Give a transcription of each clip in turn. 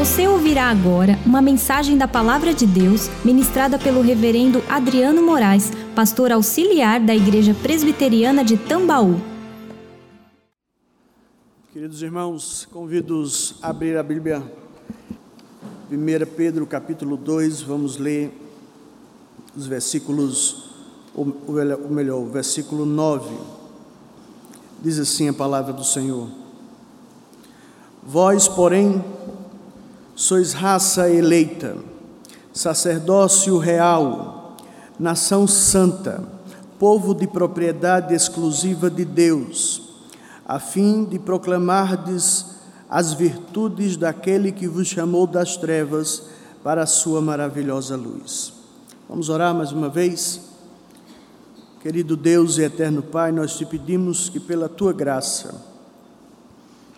Você ouvirá agora uma mensagem da Palavra de Deus ministrada pelo Reverendo Adriano Moraes, pastor auxiliar da Igreja Presbiteriana de Tambaú. Queridos irmãos, convido-os a abrir a Bíblia. 1 Pedro capítulo 2, vamos ler os versículos, ou melhor, o versículo 9. Diz assim a palavra do Senhor. Vós, porém, sois raça eleita, sacerdócio real, nação santa, povo de propriedade exclusiva de Deus, a fim de proclamardes as virtudes daquele que vos chamou das trevas para a sua maravilhosa luz. Vamos orar mais uma vez? Querido Deus e eterno Pai, nós te pedimos que pela tua graça,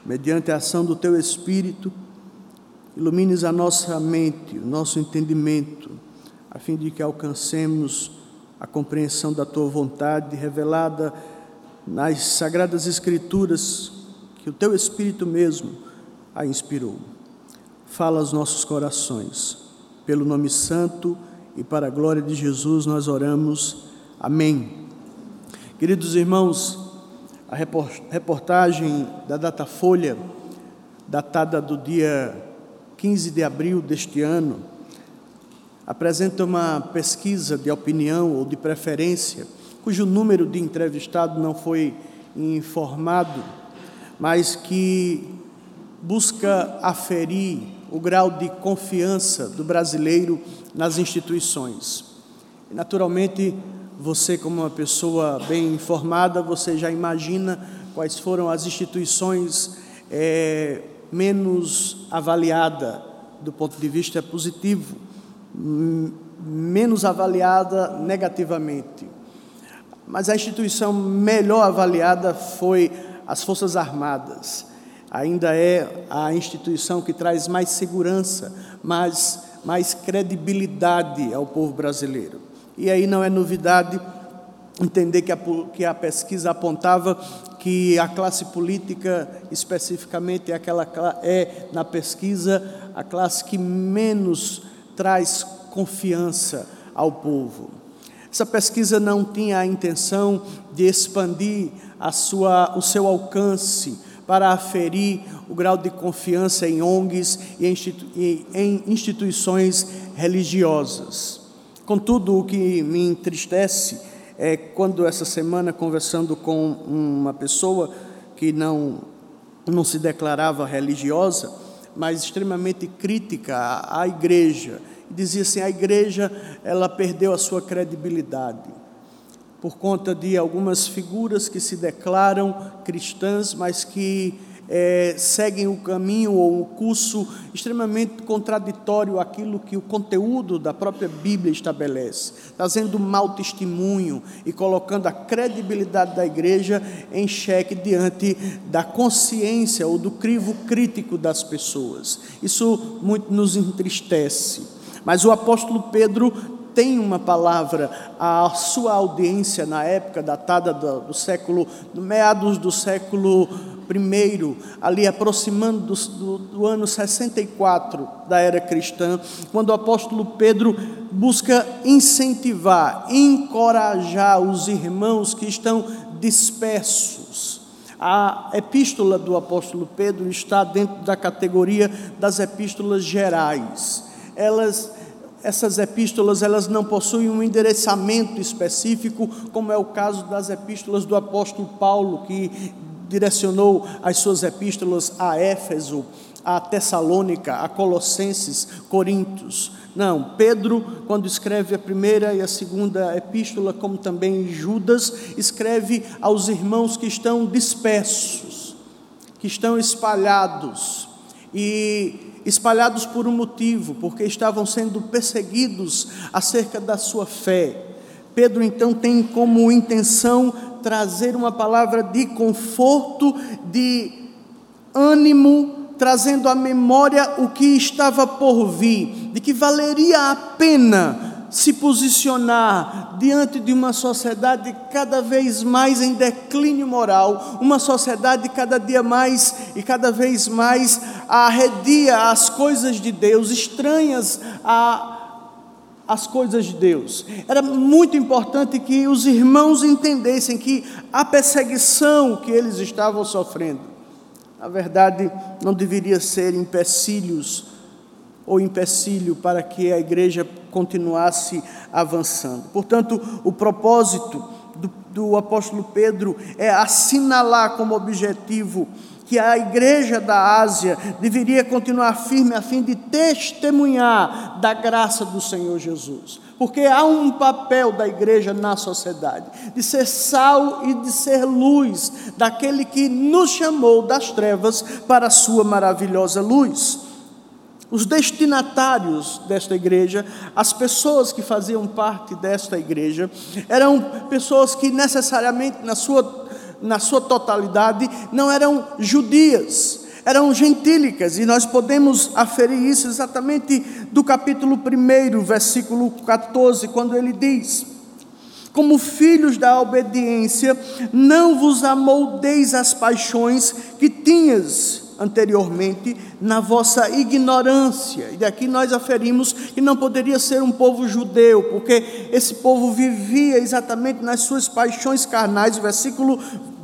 mediante a ação do teu Espírito, ilumines a nossa mente, o nosso entendimento, a fim de que alcancemos a compreensão da tua vontade revelada nas sagradas Escrituras, que o teu Espírito mesmo a inspirou. Fala aos nossos corações, pelo nome santo e para a glória de Jesus nós oramos. Amém. Queridos irmãos, a reportagem da Datafolha, datada do dia 15 de abril deste ano, apresenta uma pesquisa de opinião ou de preferência, cujo número de entrevistados não foi informado, mas que busca aferir o grau de confiança do brasileiro nas instituições. Naturalmente, você, como uma pessoa bem informada, você já imagina quais foram as instituições é, menos avaliada do ponto de vista positivo, menos avaliada negativamente. Mas a instituição melhor avaliada foi as Forças Armadas. Ainda é a instituição que traz mais segurança, mais, mais credibilidade ao povo brasileiro. E aí não é novidade entender que a, que a pesquisa apontava que a classe política, especificamente, é, aquela, é, na pesquisa, a classe que menos traz confiança ao povo. Essa pesquisa não tinha a intenção de expandir a sua, o seu alcance para aferir o grau de confiança em ONGs e em instituições religiosas. Contudo, o que me entristece é quando essa semana, conversando com uma pessoa que não, não se declarava religiosa, mas extremamente crítica à, à igreja, dizia assim: a igreja ela perdeu a sua credibilidade por conta de algumas figuras que se declaram cristãs, mas que é, seguem o caminho ou o curso extremamente contraditório àquilo que o conteúdo da própria Bíblia estabelece, trazendo mau testemunho e colocando a credibilidade da igreja em xeque diante da consciência ou do crivo crítico das pessoas. Isso muito nos entristece. Mas o apóstolo Pedro tem uma palavra à sua audiência na época datada do, século, meados do século ali aproximando do, do, ano 64 da era cristã, quando o apóstolo Pedro busca incentivar, encorajar os irmãos que estão dispersos. A epístola do apóstolo Pedro está dentro da categoria das epístolas gerais. Elas essas epístolas elas não possuem um endereçamento específico, como é o caso das epístolas do apóstolo Paulo, que direcionou as suas epístolas a Éfeso, a Tessalônica, a Colossenses, Coríntios. Não, Pedro, quando escreve a primeira e a segunda epístola, como também Judas, escreve aos irmãos que estão dispersos, que estão espalhados. E espalhados por um motivo, porque estavam sendo perseguidos acerca da sua fé. Pedro então tem como intenção trazer uma palavra de conforto, de ânimo, trazendo à memória o que estava por vir, de que valeria a pena se posicionar diante de uma sociedade cada vez mais em declínio moral, uma sociedade cada dia mais e cada vez mais arredia as coisas de Deus, estranhas a as coisas de Deus. Era muito importante que os irmãos entendessem que a perseguição que eles estavam sofrendo, na verdade, não deveria ser empecilhos ou empecilho para que a igreja continuasse avançando. Portanto, o propósito do, do apóstolo Pedro é assinalar como objetivo que a igreja da Ásia deveria continuar firme a fim de testemunhar da graça do Senhor Jesus. Porque há um papel da igreja na sociedade, de ser sal e de ser luz, daquele que nos chamou das trevas para a sua maravilhosa luz. Os destinatários desta igreja, as pessoas que faziam parte desta igreja, eram pessoas que necessariamente, na sua na sua totalidade, não eram judias, eram gentílicas, e nós podemos aferir isso exatamente do capítulo 1, versículo 14, quando ele diz: Como filhos da obediência, não vos amoldeis as paixões que tinhas anteriormente na vossa ignorância. E daqui nós aferimos que não poderia ser um povo judeu, porque esse povo vivia exatamente nas suas paixões carnais. Versículo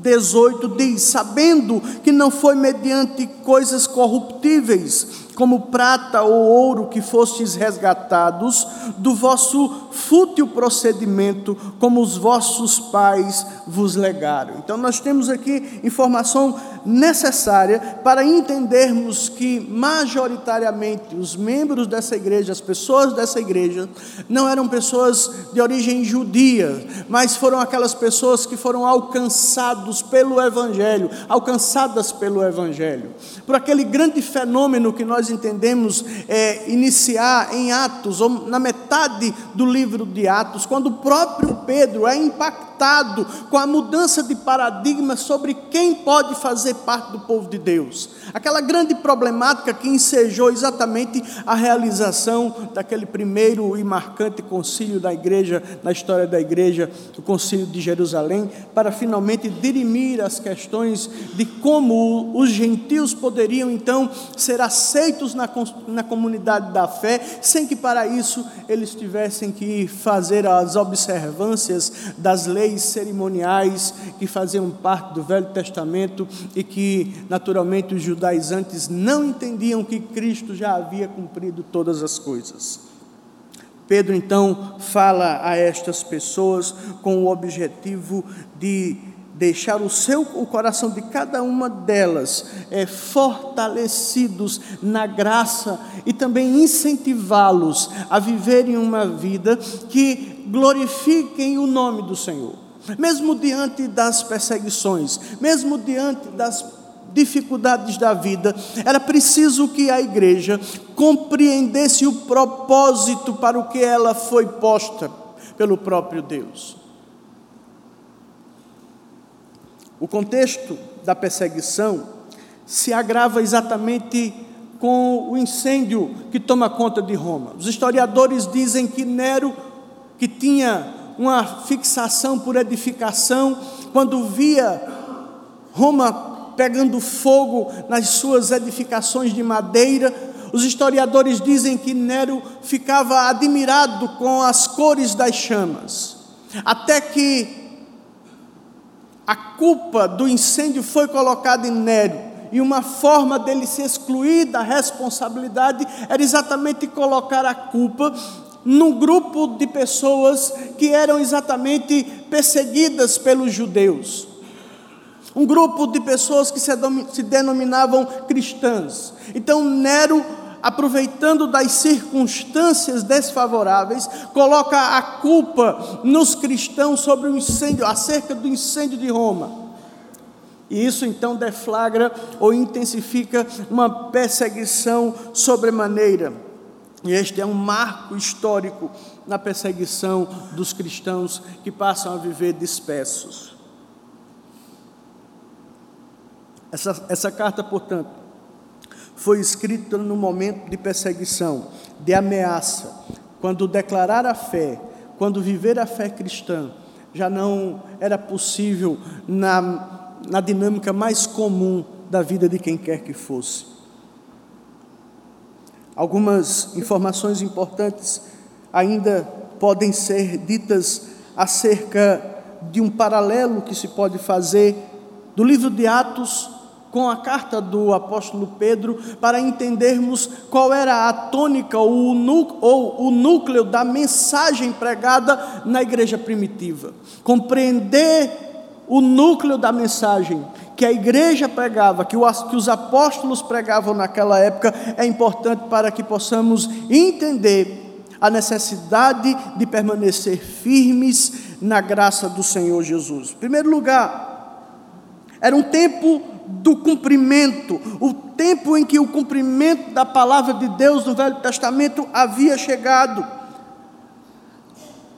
18 diz: Sabendo que não foi mediante coisas corruptíveis, como prata ou ouro que fostes resgatados do vosso fútil procedimento, como os vossos pais vos legaram. Então, nós temos aqui informação necessária para entendermos que, majoritariamente, os membros dessa igreja, as pessoas dessa igreja, não eram pessoas de origem judia, mas foram aquelas pessoas que foram alcançados pelo Evangelho, alcançadas pelo Evangelho, por aquele grande fenômeno que nós entendemos é, iniciar em Atos, ou na metade do livro de Atos, quando o próprio Pedro é impactado com a mudança de paradigma sobre quem pode fazer parte do povo de Deus. Aquela grande problemática que ensejou exatamente a realização daquele primeiro e marcante concílio da igreja, na história da igreja, o concílio de Jerusalém, para finalmente dirimir as questões de como os gentios poderiam então ser aceitos na, na comunidade da fé, sem que para isso eles tivessem que fazer as observâncias das leis cerimoniais que faziam parte do Velho Testamento e que naturalmente os judaizantes não entendiam que Cristo já havia cumprido todas as coisas. Pedro então fala a estas pessoas com o objetivo de deixar o seu o coração de cada uma delas é, fortalecidos na graça e também incentivá-los a viverem uma vida que glorifiquem o nome do Senhor. Mesmo diante das perseguições, mesmo diante das dificuldades da vida, era preciso que a igreja compreendesse o propósito para o que ela foi posta pelo próprio Deus. O contexto da perseguição se agrava exatamente com o incêndio que toma conta de Roma. Os historiadores dizem que Nero, que tinha uma fixação por edificação, quando via Roma pegando fogo nas suas edificações de madeira, os historiadores dizem que Nero ficava admirado com as cores das chamas, até que a culpa do incêndio foi colocada em Nero. E uma forma dele se excluir da responsabilidade era exatamente colocar a culpa num grupo de pessoas que eram exatamente perseguidas pelos judeus. Um grupo de pessoas que se denominavam cristãs. Então Nero aproveitando das circunstâncias desfavoráveis, coloca a culpa nos cristãos sobre o incêndio, acerca do incêndio de Roma. E isso então deflagra ou intensifica uma perseguição sobremaneira. E este é um marco histórico na perseguição dos cristãos que passam a viver dispersos. Essa, essa carta, portanto, foi escrita no momento de perseguição, de ameaça, quando declarar a fé, quando viver a fé cristã, já não era possível na, na dinâmica mais comum da vida de quem quer que fosse. Algumas informações importantes ainda podem ser ditas acerca de um paralelo que se pode fazer do livro de Atos com a carta do apóstolo Pedro para entendermos qual era a tônica ou o núcleo da mensagem pregada na igreja primitiva. Compreender o núcleo da mensagem que a igreja pregava, que os apóstolos pregavam naquela época, é importante para que possamos entender a necessidade de permanecer firmes na graça do Senhor Jesus. Em primeiro lugar, era um tempo do cumprimento, o tempo em que o cumprimento da palavra de Deus no Velho Testamento havia chegado.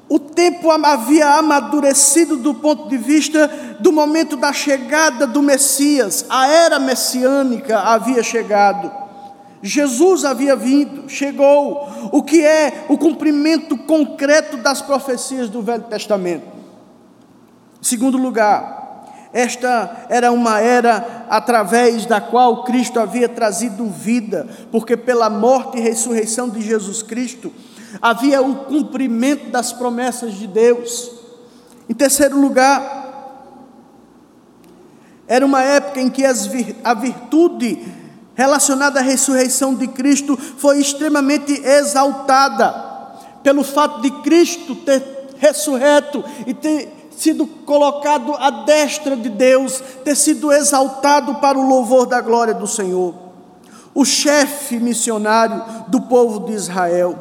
O tempo havia amadurecido do ponto de vista do momento da chegada do Messias, a era messiânica havia chegado. Jesus havia vindo, chegou, o que é o cumprimento concreto das profecias do Velho Testamento. Segundo lugar, esta era uma era através da qual Cristo havia trazido vida, porque pela morte e ressurreição de Jesus Cristo havia o cumprimento das promessas de Deus. Em terceiro lugar, era uma época em que a virtude relacionada à ressurreição de Cristo foi extremamente exaltada, pelo fato de Cristo ter ressurreto e ter sido colocado à destra de Deus, ter sido exaltado para o louvor da glória do Senhor. O chefe missionário do povo de Israel.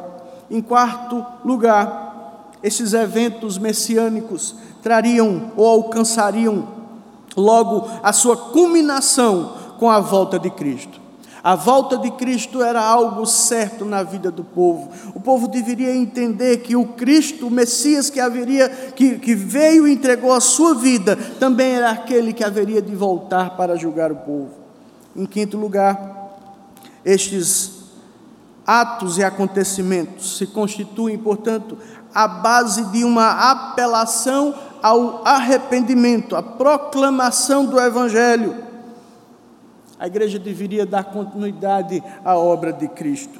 Em quarto lugar, esses eventos messiânicos trariam ou alcançariam logo a sua culminação com a volta de Cristo. A volta de Cristo era algo certo na vida do povo. O povo deveria entender que o Cristo, o Messias que haveria, que, que veio e entregou a sua vida, também era aquele que haveria de voltar para julgar o povo. Em quinto lugar, estes atos e acontecimentos se constituem, portanto, a base de uma apelação ao arrependimento, a proclamação do Evangelho a igreja deveria dar continuidade à obra de Cristo.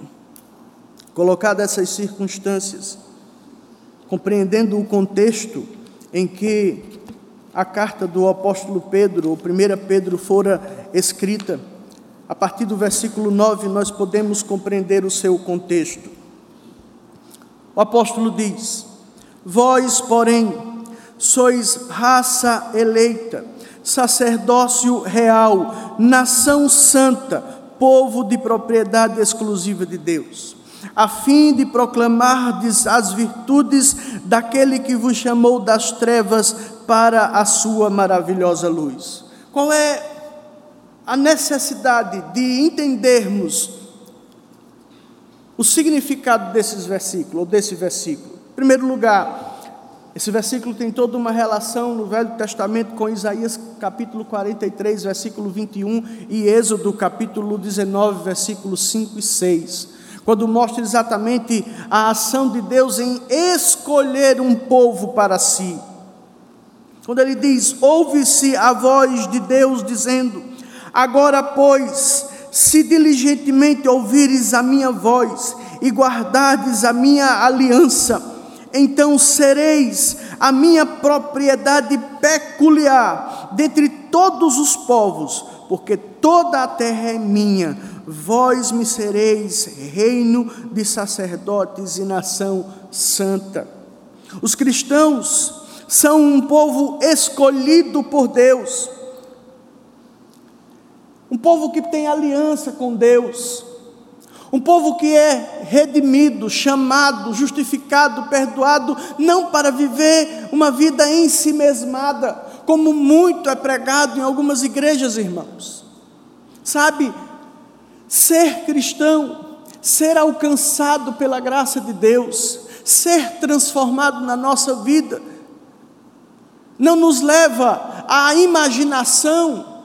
Colocadas essas circunstâncias, compreendendo o contexto em que a carta do apóstolo Pedro, ou 1 Pedro, fora escrita, a partir do versículo 9 nós podemos compreender o seu contexto. O apóstolo diz: Vós, porém, sois raça eleita, sacerdócio real, nação santa, povo de propriedade exclusiva de Deus, a fim de proclamar as virtudes daquele que vos chamou das trevas para a sua maravilhosa luz. Qual é a necessidade de entendermos o significado desses versículos, ou desse versículo? Em primeiro lugar, esse versículo tem toda uma relação no Velho Testamento com Isaías capítulo 43, versículo 21 e Êxodo capítulo 19, versículos 5 e 6. Quando mostra exatamente a ação de Deus em escolher um povo para si. Quando ele diz: Ouve-se a voz de Deus dizendo: Agora, pois, se diligentemente ouvires a minha voz e guardardes a minha aliança, então sereis a minha propriedade peculiar dentre todos os povos, porque toda a terra é minha. Vós me sereis reino de sacerdotes e nação santa. Os cristãos são um povo escolhido por Deus, um povo que tem aliança com Deus um povo que é redimido, chamado, justificado, perdoado, não para viver uma vida em si mesmada, como muito é pregado em algumas igrejas, irmãos. Sabe, ser cristão, ser alcançado pela graça de Deus, ser transformado na nossa vida, não nos leva à imaginação,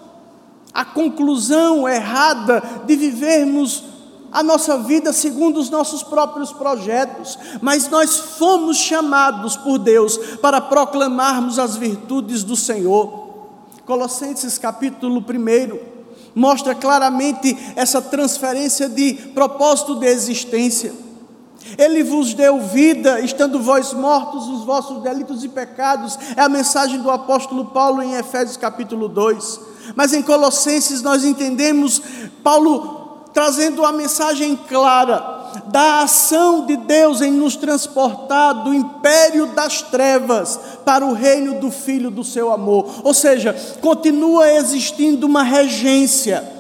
à conclusão errada de vivermos a nossa vida segundo os nossos próprios projetos, mas nós fomos chamados por Deus para proclamarmos as virtudes do Senhor. Colossenses capítulo 1 mostra claramente essa transferência de propósito de existência. Ele vos deu vida, estando vós mortos os vossos delitos e pecados. É a mensagem do apóstolo Paulo em Efésios capítulo 2. Mas em Colossenses nós entendemos Paulo trazendo a mensagem clara da ação de Deus em nos transportar do império das trevas para o reino do Filho do seu amor. Ou seja, continua existindo uma regência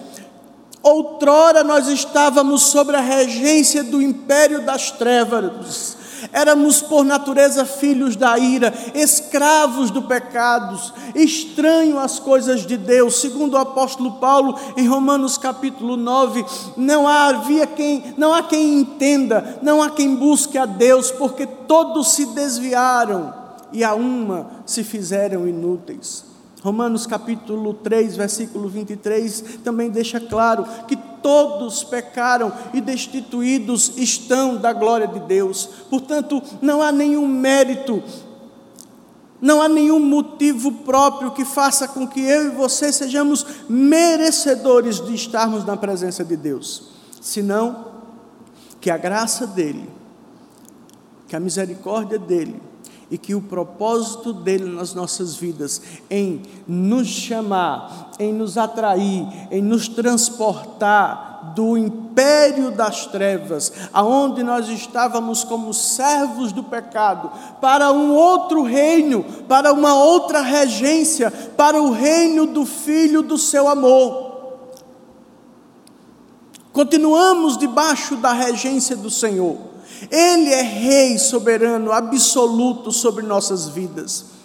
Outrora nós estávamos sobre a regência do império das trevas. Éramos por natureza filhos da ira, escravos do pecado, estranhos às coisas de Deus. Segundo o apóstolo Paulo, em Romanos capítulo 9, não havia quem, não há quem entenda, não há quem busque a Deus, porque todos se desviaram e a uma se fizeram inúteis. Romanos capítulo 3, versículo 23 também deixa claro que todos pecaram e destituídos estão da glória de Deus. Portanto, não há nenhum mérito, não há nenhum motivo próprio que faça com que eu e você sejamos merecedores de estarmos na presença de Deus, senão que a graça dele, que a misericórdia dele, e que o propósito dele nas nossas vidas, em nos chamar, em nos atrair, em nos transportar do império das trevas, aonde nós estávamos como servos do pecado, para um outro reino, para uma outra regência, para o reino do Filho do seu amor. Continuamos debaixo da regência do Senhor ele é Rei soberano, absoluto sobre nossas vidas.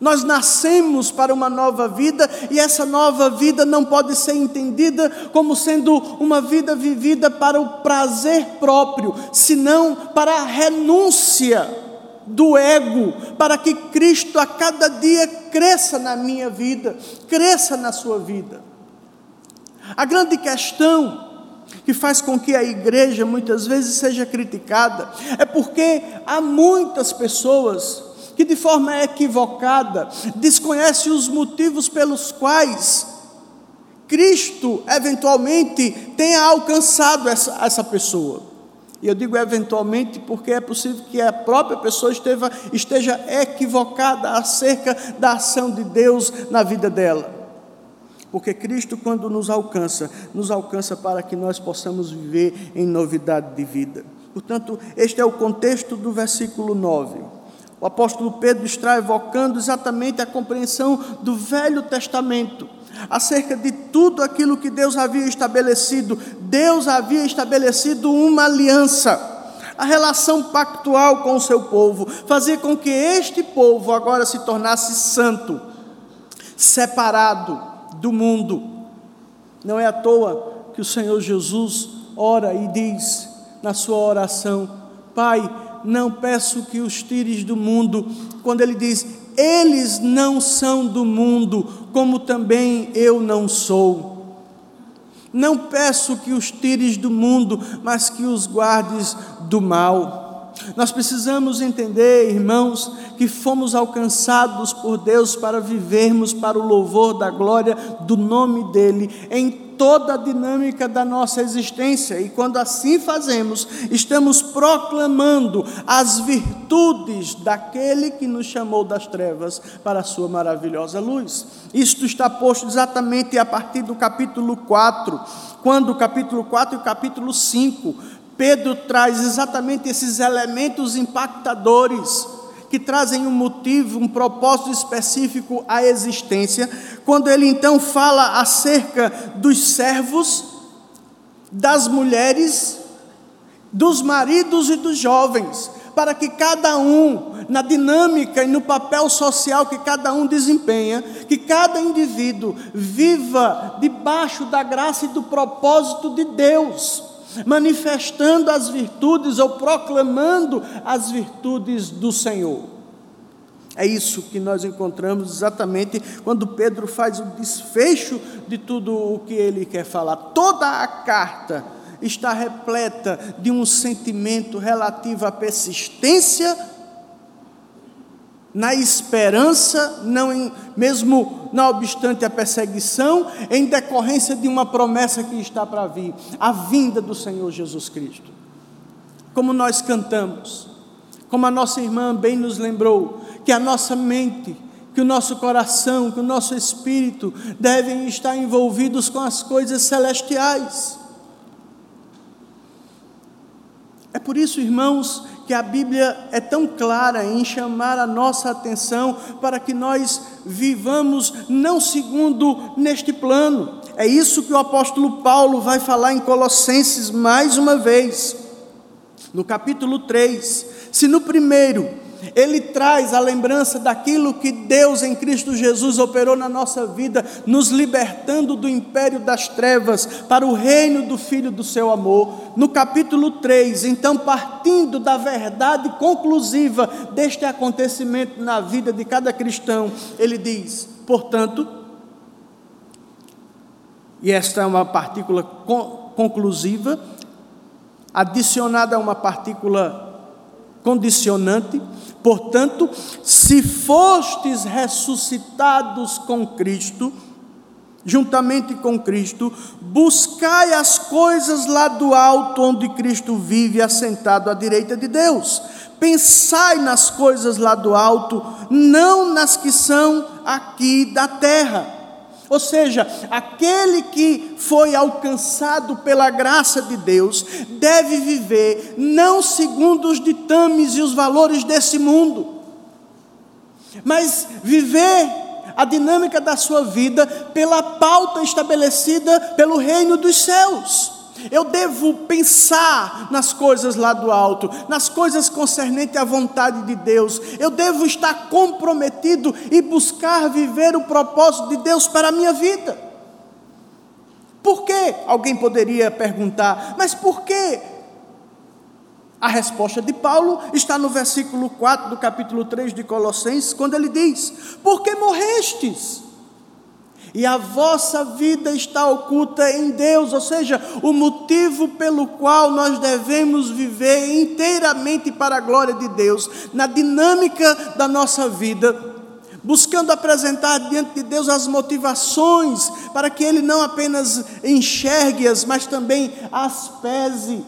Nós nascemos para uma nova vida e essa nova vida não pode ser entendida como sendo uma vida vivida para o prazer próprio, senão para a renúncia do ego, para que Cristo a cada dia cresça na minha vida, cresça na sua vida. A grande questão que faz com que a igreja muitas vezes seja criticada, é porque há muitas pessoas que de forma equivocada desconhecem os motivos pelos quais Cristo eventualmente tenha alcançado essa, essa pessoa. E eu digo eventualmente porque é possível que a própria pessoa esteja, esteja equivocada acerca da ação de Deus na vida dela. Porque Cristo, quando nos alcança, nos alcança para que nós possamos viver em novidade de vida. Portanto, este é o contexto do versículo 9. O apóstolo Pedro está evocando exatamente a compreensão do Velho Testamento acerca de tudo aquilo que Deus havia estabelecido. Deus havia estabelecido uma aliança a relação pactual com o seu povo, fazer com que este povo agora se tornasse santo, separado, do mundo. Não é à toa que o Senhor Jesus ora e diz na sua oração: Pai, não peço que os tires do mundo, quando ele diz: Eles não são do mundo, como também eu não sou. Não peço que os tires do mundo, mas que os guardes do mal. Nós precisamos entender, irmãos, que fomos alcançados por Deus para vivermos para o louvor da glória do nome dEle em toda a dinâmica da nossa existência, e quando assim fazemos, estamos proclamando as virtudes daquele que nos chamou das trevas para a sua maravilhosa luz. Isto está posto exatamente a partir do capítulo 4, quando o capítulo 4 e o capítulo 5 Pedro traz exatamente esses elementos impactadores que trazem um motivo, um propósito específico à existência, quando ele então fala acerca dos servos, das mulheres, dos maridos e dos jovens, para que cada um, na dinâmica e no papel social que cada um desempenha, que cada indivíduo viva debaixo da graça e do propósito de Deus manifestando as virtudes ou proclamando as virtudes do Senhor. É isso que nós encontramos exatamente quando Pedro faz o desfecho de tudo o que ele quer falar. Toda a carta está repleta de um sentimento relativo à persistência na esperança, não em, mesmo não obstante a perseguição, em decorrência de uma promessa que está para vir, a vinda do Senhor Jesus Cristo. Como nós cantamos, como a nossa irmã bem nos lembrou, que a nossa mente, que o nosso coração, que o nosso espírito devem estar envolvidos com as coisas celestiais. É por isso, irmãos, que a Bíblia é tão clara em chamar a nossa atenção para que nós vivamos não segundo neste plano. É isso que o apóstolo Paulo vai falar em Colossenses mais uma vez, no capítulo 3. Se no primeiro ele traz a lembrança daquilo que Deus em Cristo Jesus operou na nossa vida, nos libertando do império das trevas para o reino do Filho do seu amor. No capítulo 3, então, partindo da verdade conclusiva deste acontecimento na vida de cada cristão, ele diz: portanto, e esta é uma partícula conclusiva, adicionada a uma partícula condicionante, Portanto, se fostes ressuscitados com Cristo, juntamente com Cristo, buscai as coisas lá do alto, onde Cristo vive assentado à direita de Deus. Pensai nas coisas lá do alto, não nas que são aqui da terra ou seja, aquele que foi alcançado pela graça de Deus deve viver não segundo os ditames e os valores desse mundo, mas viver a dinâmica da sua vida pela pauta estabelecida pelo reino dos céus. Eu devo pensar nas coisas lá do alto, nas coisas concernentes à vontade de Deus. Eu devo estar comprometido e buscar viver o propósito de Deus para a minha vida. Por quê? Alguém poderia perguntar, mas por quê? A resposta de Paulo está no versículo 4 do capítulo 3 de Colossenses, quando ele diz: Porque morrestes e a vossa vida está oculta em Deus, ou seja, o motivo pelo qual nós devemos viver inteiramente para a glória de Deus, na dinâmica da nossa vida, buscando apresentar diante de Deus as motivações para que Ele não apenas enxergue-as, mas também as pese.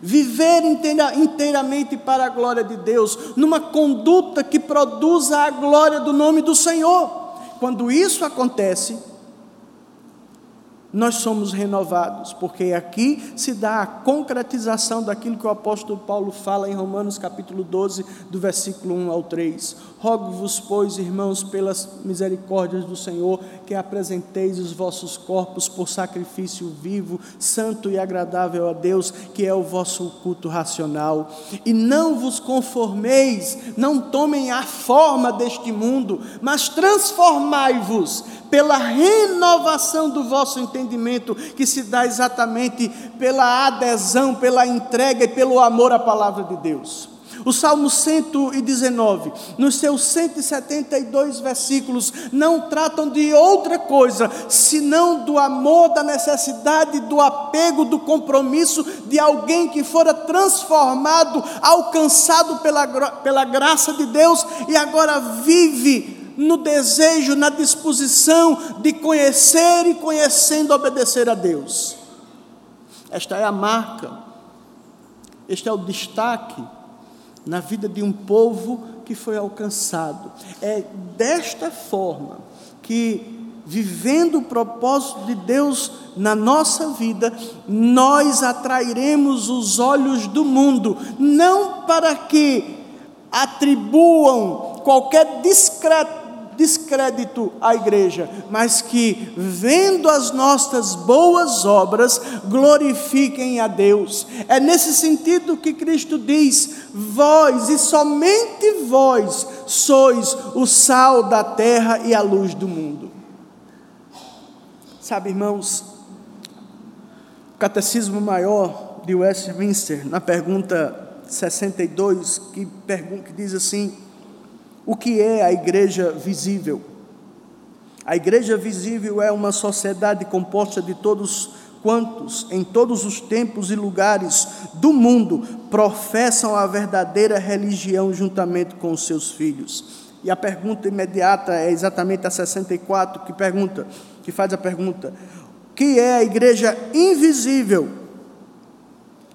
Viver inteira, inteiramente para a glória de Deus, numa conduta que produza a glória do nome do Senhor. Quando isso acontece, nós somos renovados, porque aqui se dá a concretização daquilo que o apóstolo Paulo fala em Romanos capítulo 12, do versículo 1 ao 3. Rogo-vos, pois, irmãos, pelas misericórdias do Senhor, que apresenteis os vossos corpos por sacrifício vivo, santo e agradável a Deus, que é o vosso culto racional. E não vos conformeis, não tomem a forma deste mundo, mas transformai-vos pela renovação do vosso entendimento, que se dá exatamente pela adesão, pela entrega e pelo amor à palavra de Deus. O Salmo 119, nos seus 172 versículos, não tratam de outra coisa, senão do amor, da necessidade, do apego, do compromisso de alguém que fora transformado, alcançado pela, pela graça de Deus e agora vive no desejo, na disposição de conhecer e conhecendo obedecer a Deus. Esta é a marca, este é o destaque na vida de um povo que foi alcançado. É desta forma que, vivendo o propósito de Deus na nossa vida, nós atrairemos os olhos do mundo, não para que atribuam qualquer discreto descrédito à igreja, mas que, vendo as nossas boas obras, glorifiquem a Deus. É nesse sentido que Cristo diz: vós e somente vós sois o sal da terra e a luz do mundo. Sabe, irmãos, o Catecismo Maior de Westminster, na pergunta 62, que, pergunta, que diz assim: o que é a igreja visível? A igreja visível é uma sociedade composta de todos quantos, em todos os tempos e lugares do mundo, professam a verdadeira religião juntamente com os seus filhos. E a pergunta imediata é exatamente a 64, que pergunta, que faz a pergunta: que é a igreja invisível?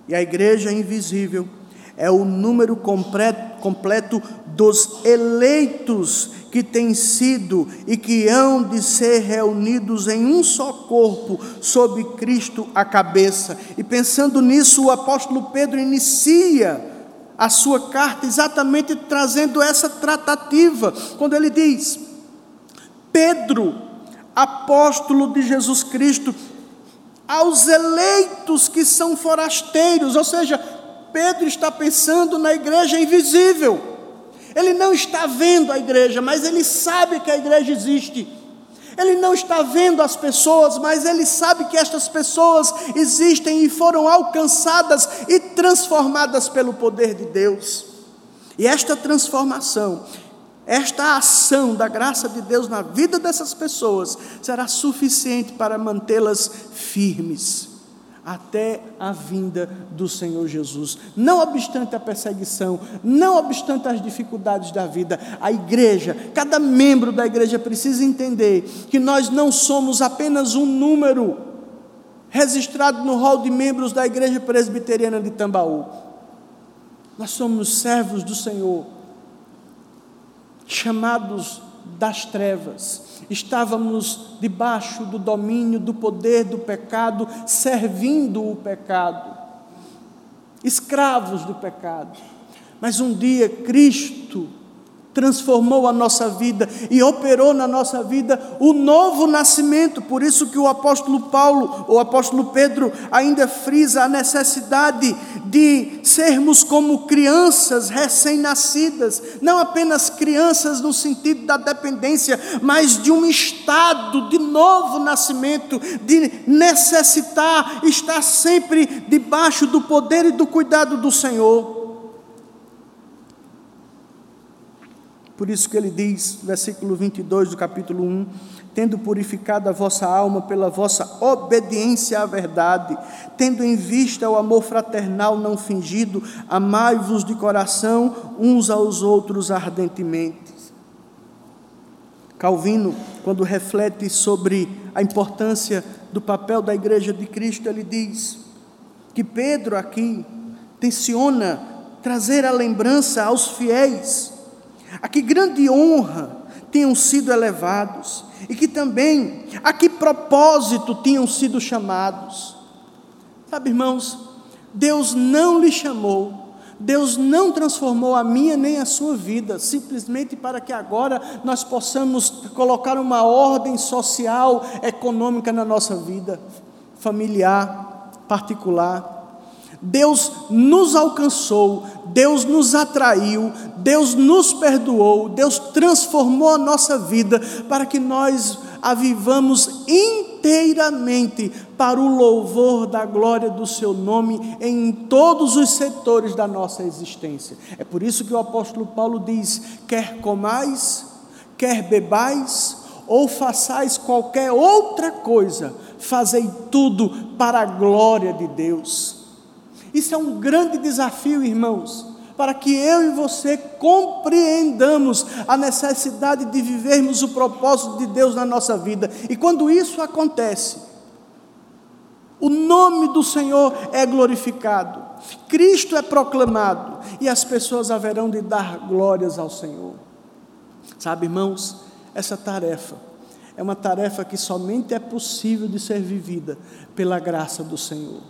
E a igreja invisível é o número completo, completo dos eleitos que têm sido e que hão de ser reunidos em um só corpo, sob Cristo a cabeça. E pensando nisso, o apóstolo Pedro inicia a sua carta exatamente trazendo essa tratativa, quando ele diz: Pedro, apóstolo de Jesus Cristo, aos eleitos que são forasteiros, ou seja, Pedro está pensando na igreja invisível. Ele não está vendo a igreja, mas ele sabe que a igreja existe. Ele não está vendo as pessoas, mas ele sabe que estas pessoas existem e foram alcançadas e transformadas pelo poder de Deus. E esta transformação, esta ação da graça de Deus na vida dessas pessoas será suficiente para mantê-las firmes até a vinda do Senhor Jesus. Não obstante a perseguição, não obstante as dificuldades da vida, a igreja, cada membro da igreja precisa entender que nós não somos apenas um número registrado no rol de membros da igreja presbiteriana de Tambaú. Nós somos servos do Senhor, chamados das trevas estávamos debaixo do domínio, do poder do pecado, servindo o pecado, escravos do pecado. Mas um dia Cristo transformou a nossa vida e operou na nossa vida o novo nascimento. Por isso que o apóstolo Paulo, o apóstolo Pedro, ainda frisa a necessidade de sermos como crianças recém-nascidas, não apenas crianças no sentido da dependência, mas de um estado de novo nascimento, de necessitar estar sempre debaixo do poder e do cuidado do Senhor. Por isso que ele diz, versículo 22 do capítulo 1, tendo purificado a vossa alma pela vossa obediência à verdade, tendo em vista o amor fraternal não fingido, amai-vos de coração uns aos outros ardentemente. Calvino, quando reflete sobre a importância do papel da igreja de Cristo, ele diz que Pedro aqui tensiona trazer a lembrança aos fiéis a que grande honra tenham sido elevados e que também a que propósito tinham sido chamados. Sabe, irmãos, Deus não lhe chamou, Deus não transformou a minha nem a sua vida, simplesmente para que agora nós possamos colocar uma ordem social, econômica na nossa vida, familiar, particular. Deus nos alcançou, Deus nos atraiu, Deus nos perdoou, Deus transformou a nossa vida para que nós a vivamos inteiramente para o louvor da glória do seu nome em todos os setores da nossa existência. É por isso que o apóstolo Paulo diz: quer comais, quer bebais, ou façais qualquer outra coisa, fazei tudo para a glória de Deus. Isso é um grande desafio, irmãos, para que eu e você compreendamos a necessidade de vivermos o propósito de Deus na nossa vida. E quando isso acontece, o nome do Senhor é glorificado, Cristo é proclamado e as pessoas haverão de dar glórias ao Senhor. Sabe, irmãos, essa tarefa é uma tarefa que somente é possível de ser vivida pela graça do Senhor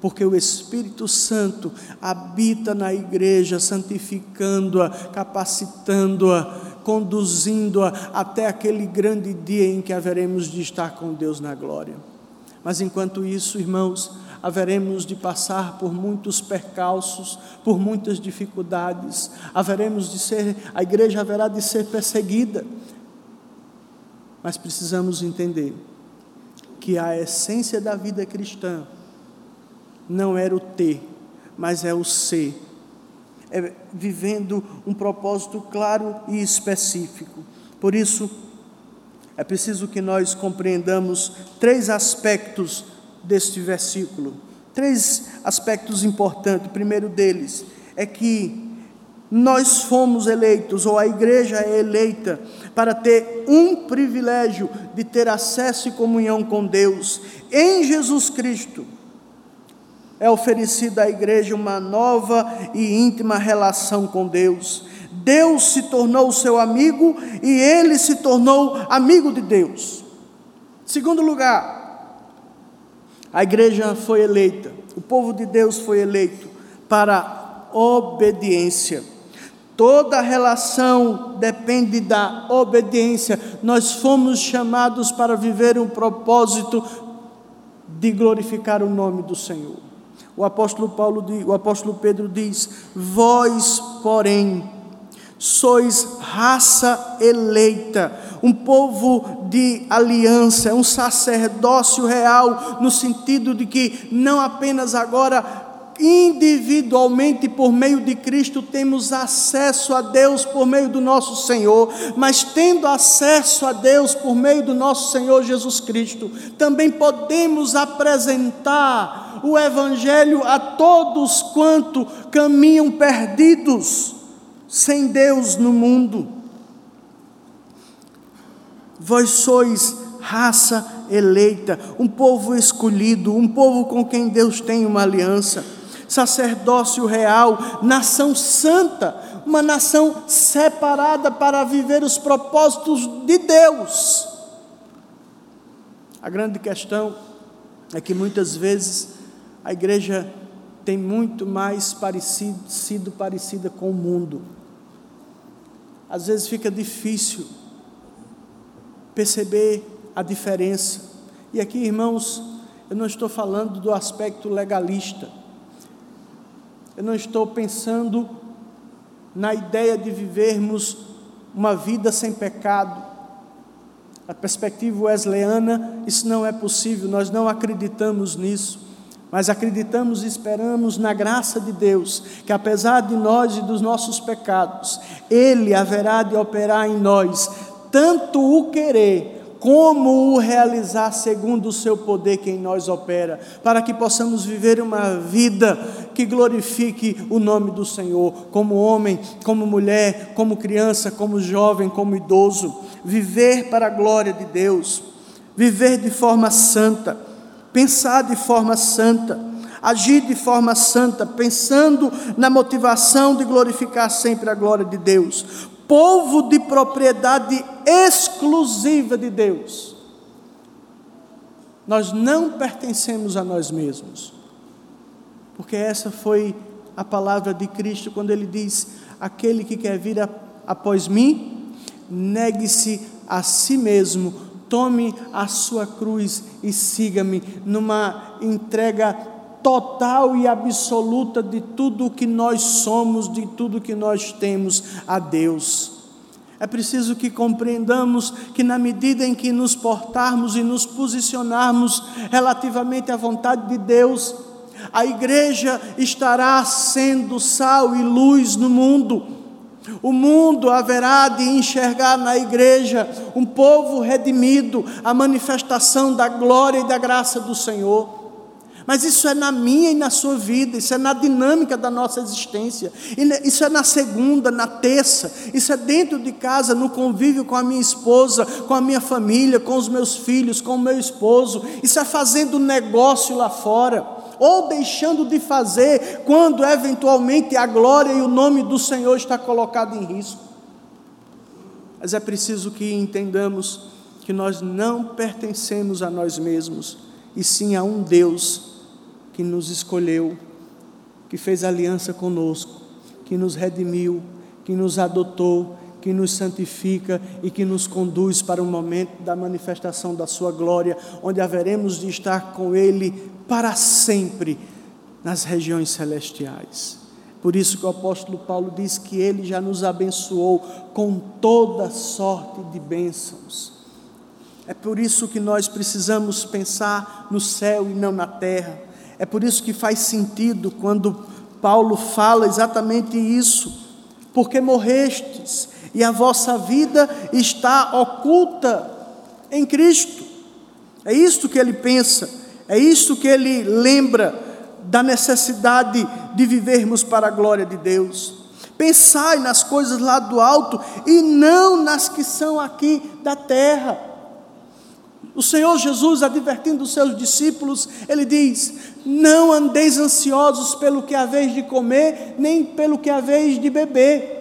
porque o Espírito Santo habita na igreja, santificando-a, capacitando-a, conduzindo-a até aquele grande dia em que haveremos de estar com Deus na glória. Mas enquanto isso, irmãos, haveremos de passar por muitos percalços, por muitas dificuldades, haveremos de ser, a igreja haverá de ser perseguida. Mas precisamos entender que a essência da vida cristã não era o ter, mas é o ser. É vivendo um propósito claro e específico. Por isso, é preciso que nós compreendamos três aspectos deste versículo. Três aspectos importantes. O primeiro deles é que nós fomos eleitos, ou a igreja é eleita, para ter um privilégio de ter acesso e comunhão com Deus. Em Jesus Cristo é oferecida à igreja uma nova e íntima relação com Deus. Deus se tornou seu amigo e ele se tornou amigo de Deus. Segundo lugar, a igreja foi eleita, o povo de Deus foi eleito para obediência. Toda relação depende da obediência. Nós fomos chamados para viver um propósito de glorificar o nome do Senhor. O apóstolo Paulo, o apóstolo Pedro diz: "Vós, porém, sois raça eleita, um povo de aliança, um sacerdócio real, no sentido de que não apenas agora individualmente por meio de Cristo temos acesso a Deus por meio do nosso Senhor, mas tendo acesso a Deus por meio do nosso Senhor Jesus Cristo, também podemos apresentar o Evangelho a todos quanto caminham perdidos, sem Deus no mundo. Vós sois raça eleita, um povo escolhido, um povo com quem Deus tem uma aliança sacerdócio real, nação santa, uma nação separada para viver os propósitos de Deus. A grande questão é que muitas vezes a igreja tem muito mais parecido, sido parecida com o mundo. Às vezes fica difícil perceber a diferença. E aqui, irmãos, eu não estou falando do aspecto legalista. Eu não estou pensando na ideia de vivermos uma vida sem pecado. A perspectiva wesleyana, isso não é possível, nós não acreditamos nisso, mas acreditamos e esperamos na graça de Deus, que apesar de nós e dos nossos pecados, Ele haverá de operar em nós tanto o querer como o realizar segundo o seu poder que em nós opera, para que possamos viver uma vida que glorifique o nome do Senhor, como homem, como mulher, como criança, como jovem, como idoso, viver para a glória de Deus, viver de forma santa, pensar de forma santa, agir de forma santa, pensando na motivação de glorificar sempre a glória de Deus, povo de propriedade exclusiva de Deus. Nós não pertencemos a nós mesmos, porque essa foi a palavra de Cristo quando ele diz: Aquele que quer vir após mim, negue-se a si mesmo, tome a sua cruz e siga-me, numa entrega total e absoluta de tudo o que nós somos, de tudo que nós temos a Deus. É preciso que compreendamos que, na medida em que nos portarmos e nos posicionarmos relativamente à vontade de Deus, a igreja estará sendo sal e luz no mundo. O mundo haverá de enxergar na igreja um povo redimido, a manifestação da glória e da graça do Senhor. Mas isso é na minha e na sua vida, isso é na dinâmica da nossa existência, isso é na segunda, na terça, isso é dentro de casa, no convívio com a minha esposa, com a minha família, com os meus filhos, com o meu esposo, isso é fazendo negócio lá fora, ou deixando de fazer quando eventualmente a glória e o nome do Senhor está colocado em risco. Mas é preciso que entendamos que nós não pertencemos a nós mesmos, e sim a um Deus que nos escolheu, que fez aliança conosco, que nos redimiu, que nos adotou, que nos santifica e que nos conduz para o momento da manifestação da Sua glória, onde haveremos de estar com Ele para sempre nas regiões celestiais. Por isso que o apóstolo Paulo diz que ele já nos abençoou com toda sorte de bênçãos. É por isso que nós precisamos pensar no céu e não na terra. É por isso que faz sentido quando Paulo fala exatamente isso, porque morrestes e a vossa vida está oculta em Cristo. É isto que ele pensa. É isso que ele lembra da necessidade de vivermos para a glória de Deus. Pensai nas coisas lá do alto e não nas que são aqui da terra. O Senhor Jesus, advertindo os seus discípulos, ele diz: Não andeis ansiosos pelo que haveis de comer, nem pelo que haveis de beber.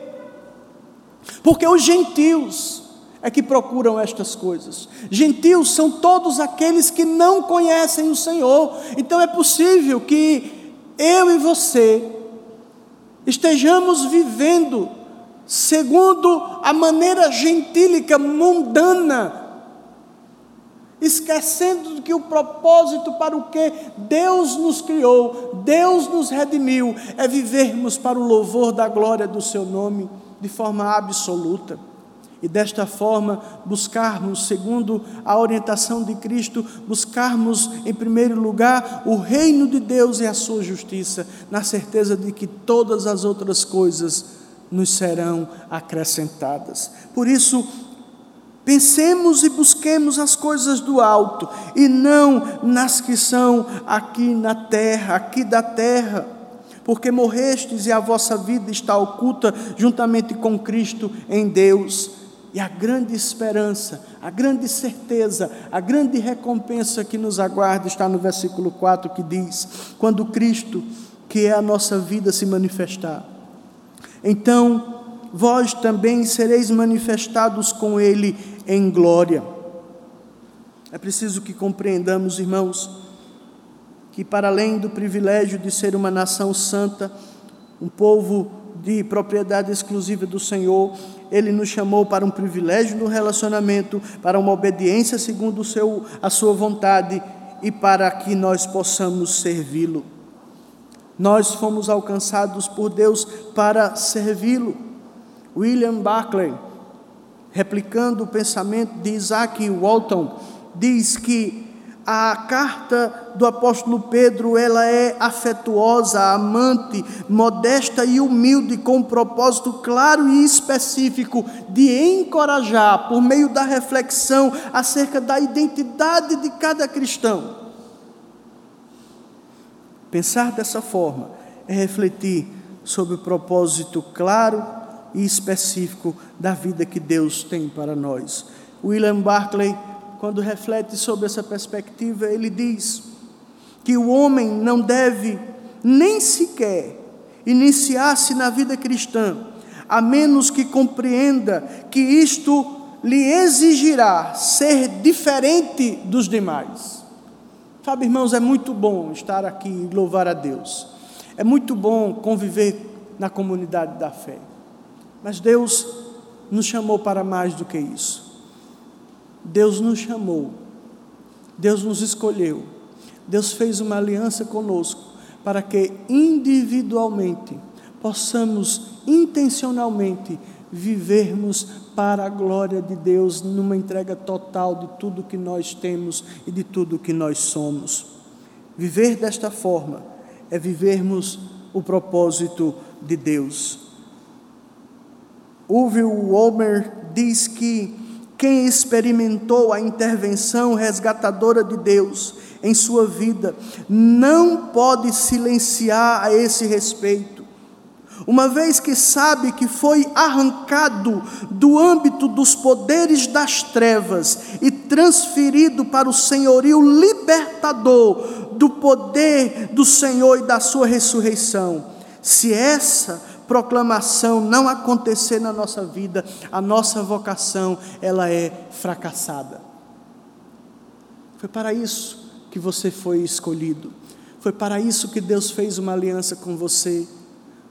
Porque os gentios é que procuram estas coisas. Gentios são todos aqueles que não conhecem o Senhor. Então é possível que eu e você estejamos vivendo segundo a maneira gentílica, mundana, esquecendo que o propósito para o que Deus nos criou, Deus nos redimiu, é vivermos para o louvor da glória do Seu nome de forma absoluta. E desta forma, buscarmos, segundo a orientação de Cristo, buscarmos em primeiro lugar o reino de Deus e a sua justiça, na certeza de que todas as outras coisas nos serão acrescentadas. Por isso, pensemos e busquemos as coisas do alto e não nas que são aqui na terra, aqui da terra porque morrestes e a vossa vida está oculta juntamente com Cristo em Deus. E a grande esperança, a grande certeza, a grande recompensa que nos aguarda está no versículo 4 que diz: Quando Cristo, que é a nossa vida, se manifestar, então vós também sereis manifestados com Ele em glória. É preciso que compreendamos, irmãos, que para além do privilégio de ser uma nação santa, um povo de propriedade exclusiva do Senhor, ele nos chamou para um privilégio no relacionamento, para uma obediência segundo seu, a sua vontade e para que nós possamos servi-lo. Nós fomos alcançados por Deus para servi-lo. William Barclay, replicando o pensamento de Isaac Walton, diz que a carta do apóstolo Pedro, ela é afetuosa, amante, modesta e humilde, com um propósito claro e específico de encorajar, por meio da reflexão acerca da identidade de cada cristão. Pensar dessa forma é refletir sobre o propósito claro e específico da vida que Deus tem para nós. William Barclay quando reflete sobre essa perspectiva, ele diz que o homem não deve nem sequer iniciar-se na vida cristã, a menos que compreenda que isto lhe exigirá ser diferente dos demais. Sabe, irmãos, é muito bom estar aqui e louvar a Deus. É muito bom conviver na comunidade da fé. Mas Deus nos chamou para mais do que isso. Deus nos chamou, Deus nos escolheu, Deus fez uma aliança conosco para que individualmente possamos intencionalmente vivermos para a glória de Deus numa entrega total de tudo que nós temos e de tudo que nós somos. Viver desta forma é vivermos o propósito de Deus. Uwe Wolmer diz que quem experimentou a intervenção resgatadora de Deus em sua vida não pode silenciar a esse respeito, uma vez que sabe que foi arrancado do âmbito dos poderes das trevas e transferido para o senhorio libertador do poder do Senhor e da sua ressurreição. Se essa proclamação não acontecer na nossa vida, a nossa vocação ela é fracassada. Foi para isso que você foi escolhido. Foi para isso que Deus fez uma aliança com você.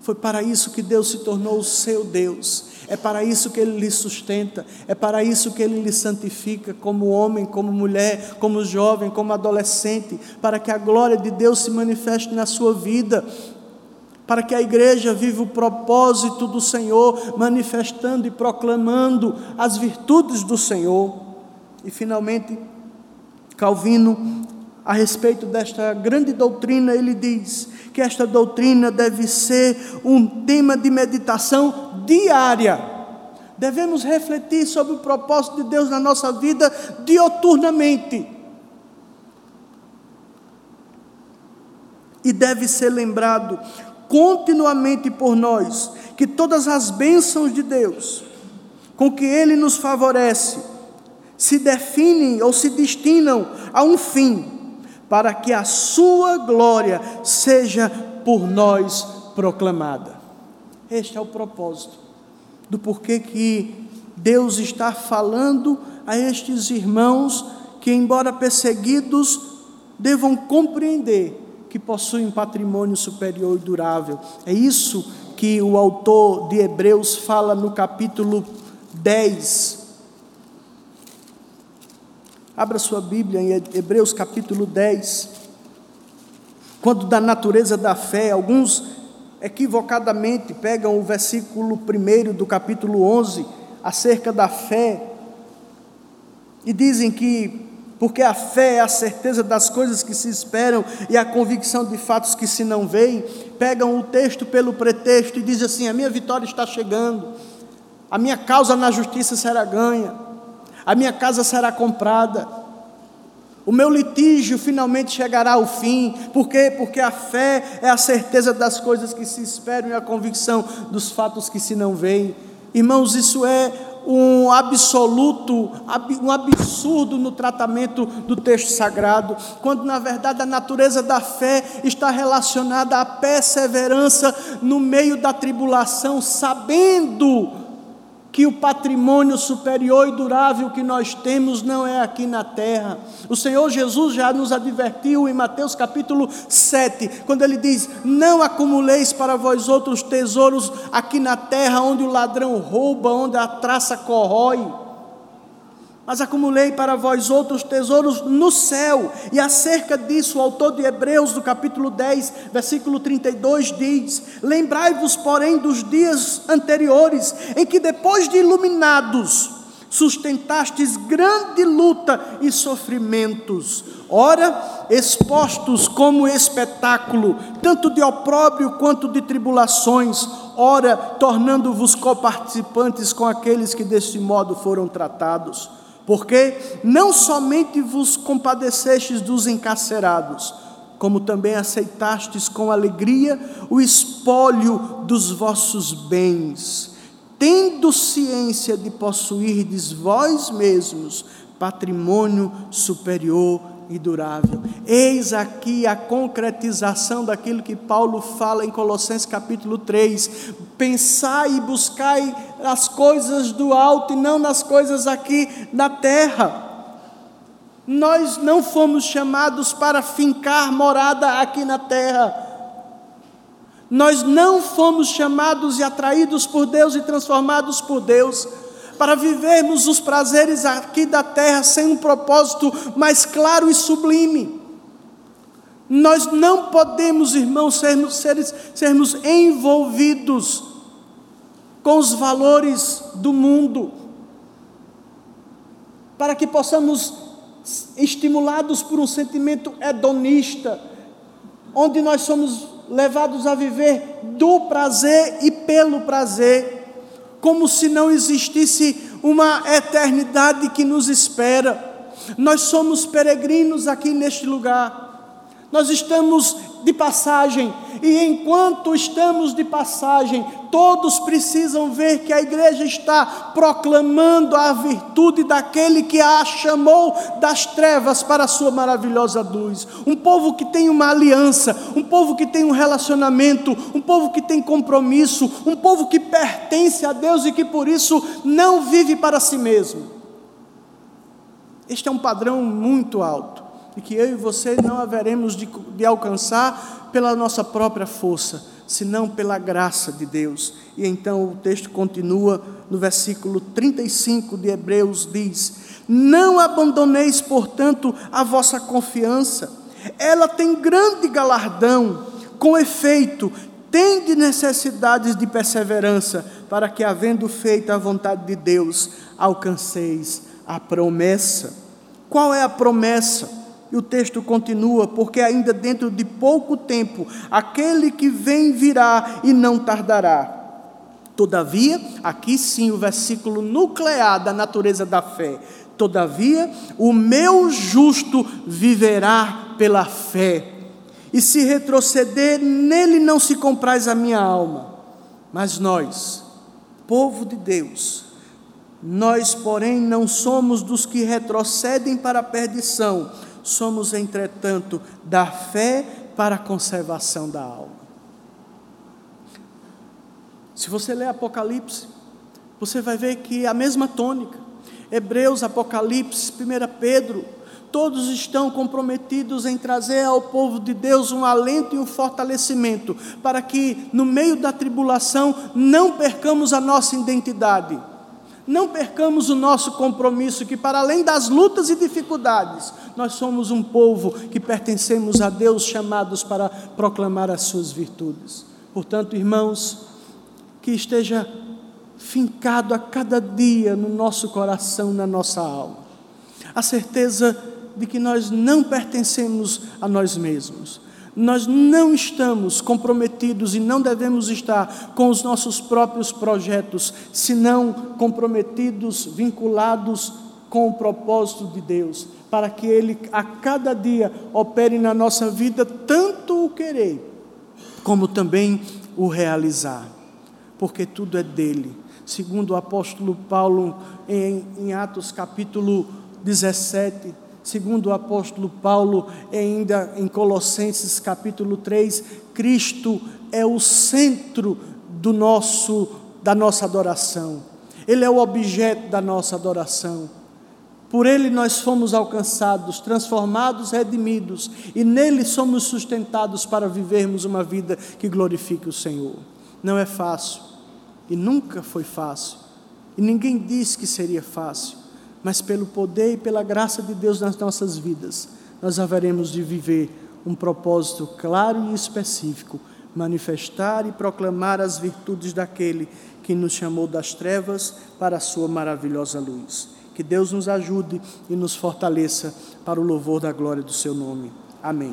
Foi para isso que Deus se tornou o seu Deus. É para isso que Ele lhe sustenta. É para isso que Ele lhe santifica, como homem, como mulher, como jovem, como adolescente, para que a glória de Deus se manifeste na sua vida para que a igreja viva o propósito do Senhor, manifestando e proclamando as virtudes do Senhor. E finalmente, Calvino, a respeito desta grande doutrina, ele diz que esta doutrina deve ser um tema de meditação diária. Devemos refletir sobre o propósito de Deus na nossa vida dioturnamente E deve ser lembrado continuamente por nós que todas as bênçãos de Deus, com que Ele nos favorece, se definem ou se destinam a um fim, para que a Sua glória seja por nós proclamada. Este é o propósito do porquê que Deus está falando a estes irmãos que, embora perseguidos, devam compreender que possuem um patrimônio superior e durável. É isso que o autor de Hebreus fala no capítulo 10. Abra sua Bíblia em Hebreus capítulo 10. Quando da natureza da fé, alguns equivocadamente pegam o versículo 1 do capítulo 11 acerca da fé e dizem que porque a fé é a certeza das coisas que se esperam e a convicção de fatos que se não veem, pegam o texto pelo pretexto e dizem assim: a minha vitória está chegando, a minha causa na justiça será ganha, a minha casa será comprada, o meu litígio finalmente chegará ao fim, por quê? Porque a fé é a certeza das coisas que se esperam e a convicção dos fatos que se não veem. Irmãos, isso é um absoluto, um absurdo no tratamento do texto sagrado, quando na verdade a natureza da fé está relacionada à perseverança no meio da tribulação, sabendo que o patrimônio superior e durável que nós temos não é aqui na terra. O Senhor Jesus já nos advertiu em Mateus capítulo 7, quando ele diz: Não acumuleis para vós outros tesouros aqui na terra, onde o ladrão rouba, onde a traça corrói mas acumulei para vós outros tesouros no céu. E acerca disso, o autor de Hebreus, do capítulo 10, versículo 32, diz: Lembrai-vos, porém, dos dias anteriores, em que depois de iluminados, sustentastes grande luta e sofrimentos, ora expostos como espetáculo, tanto de opróbrio quanto de tribulações, ora tornando-vos coparticipantes com aqueles que deste modo foram tratados porque não somente vos compadecestes dos encarcerados, como também aceitastes com alegria o espólio dos vossos bens, tendo ciência de possuirdes vós mesmos patrimônio superior e durável. Eis aqui a concretização daquilo que Paulo fala em Colossenses capítulo 3. Pensai e buscai as coisas do alto e não nas coisas aqui na terra. Nós não fomos chamados para fincar morada aqui na terra. Nós não fomos chamados e atraídos por Deus e transformados por Deus para vivermos os prazeres aqui da terra sem um propósito mais claro e sublime. Nós não podemos, irmãos, sermos, sermos envolvidos com os valores do mundo, para que possamos, estimulados por um sentimento hedonista, onde nós somos levados a viver do prazer e pelo prazer, como se não existisse uma eternidade que nos espera. Nós somos peregrinos aqui neste lugar. Nós estamos de passagem, e enquanto estamos de passagem, todos precisam ver que a igreja está proclamando a virtude daquele que a chamou das trevas para a sua maravilhosa luz. Um povo que tem uma aliança, um povo que tem um relacionamento, um povo que tem compromisso, um povo que pertence a Deus e que por isso não vive para si mesmo. Este é um padrão muito alto e que eu e você não haveremos de, de alcançar pela nossa própria força, senão pela graça de Deus. E então o texto continua no versículo 35 de Hebreus: diz: Não abandoneis, portanto, a vossa confiança, ela tem grande galardão, com efeito, tende necessidades de perseverança, para que, havendo feito a vontade de Deus, alcanceis a promessa. Qual é a promessa? E o texto continua: porque ainda dentro de pouco tempo aquele que vem virá e não tardará. Todavia, aqui sim o versículo nuclear da natureza da fé. Todavia, o meu justo viverá pela fé, e se retroceder, nele não se compraz a minha alma. Mas nós, povo de Deus, nós, porém, não somos dos que retrocedem para a perdição, somos, entretanto, da fé para a conservação da alma. Se você ler Apocalipse, você vai ver que é a mesma tônica. Hebreus, Apocalipse, 1 Pedro, todos estão comprometidos em trazer ao povo de Deus um alento e um fortalecimento, para que no meio da tribulação não percamos a nossa identidade, não percamos o nosso compromisso, que para além das lutas e dificuldades, nós somos um povo que pertencemos a Deus, chamados para proclamar as suas virtudes. Portanto, irmãos, que esteja fincado a cada dia no nosso coração, na nossa alma, a certeza de que nós não pertencemos a nós mesmos. Nós não estamos comprometidos e não devemos estar com os nossos próprios projetos, senão comprometidos, vinculados com o propósito de Deus, para que Ele a cada dia opere na nossa vida tanto o querer, como também o realizar, porque tudo é dele. Segundo o apóstolo Paulo, em, em Atos capítulo 17, segundo o apóstolo Paulo, ainda em Colossenses capítulo 3, Cristo é o centro do nosso da nossa adoração. Ele é o objeto da nossa adoração. Por ele nós fomos alcançados, transformados, redimidos, e nele somos sustentados para vivermos uma vida que glorifique o Senhor. Não é fácil, e nunca foi fácil, e ninguém disse que seria fácil mas pelo poder e pela graça de Deus nas nossas vidas, nós haveremos de viver um propósito claro e específico, manifestar e proclamar as virtudes daquele que nos chamou das trevas para a sua maravilhosa luz. Que Deus nos ajude e nos fortaleça para o louvor da glória do seu nome. Amém.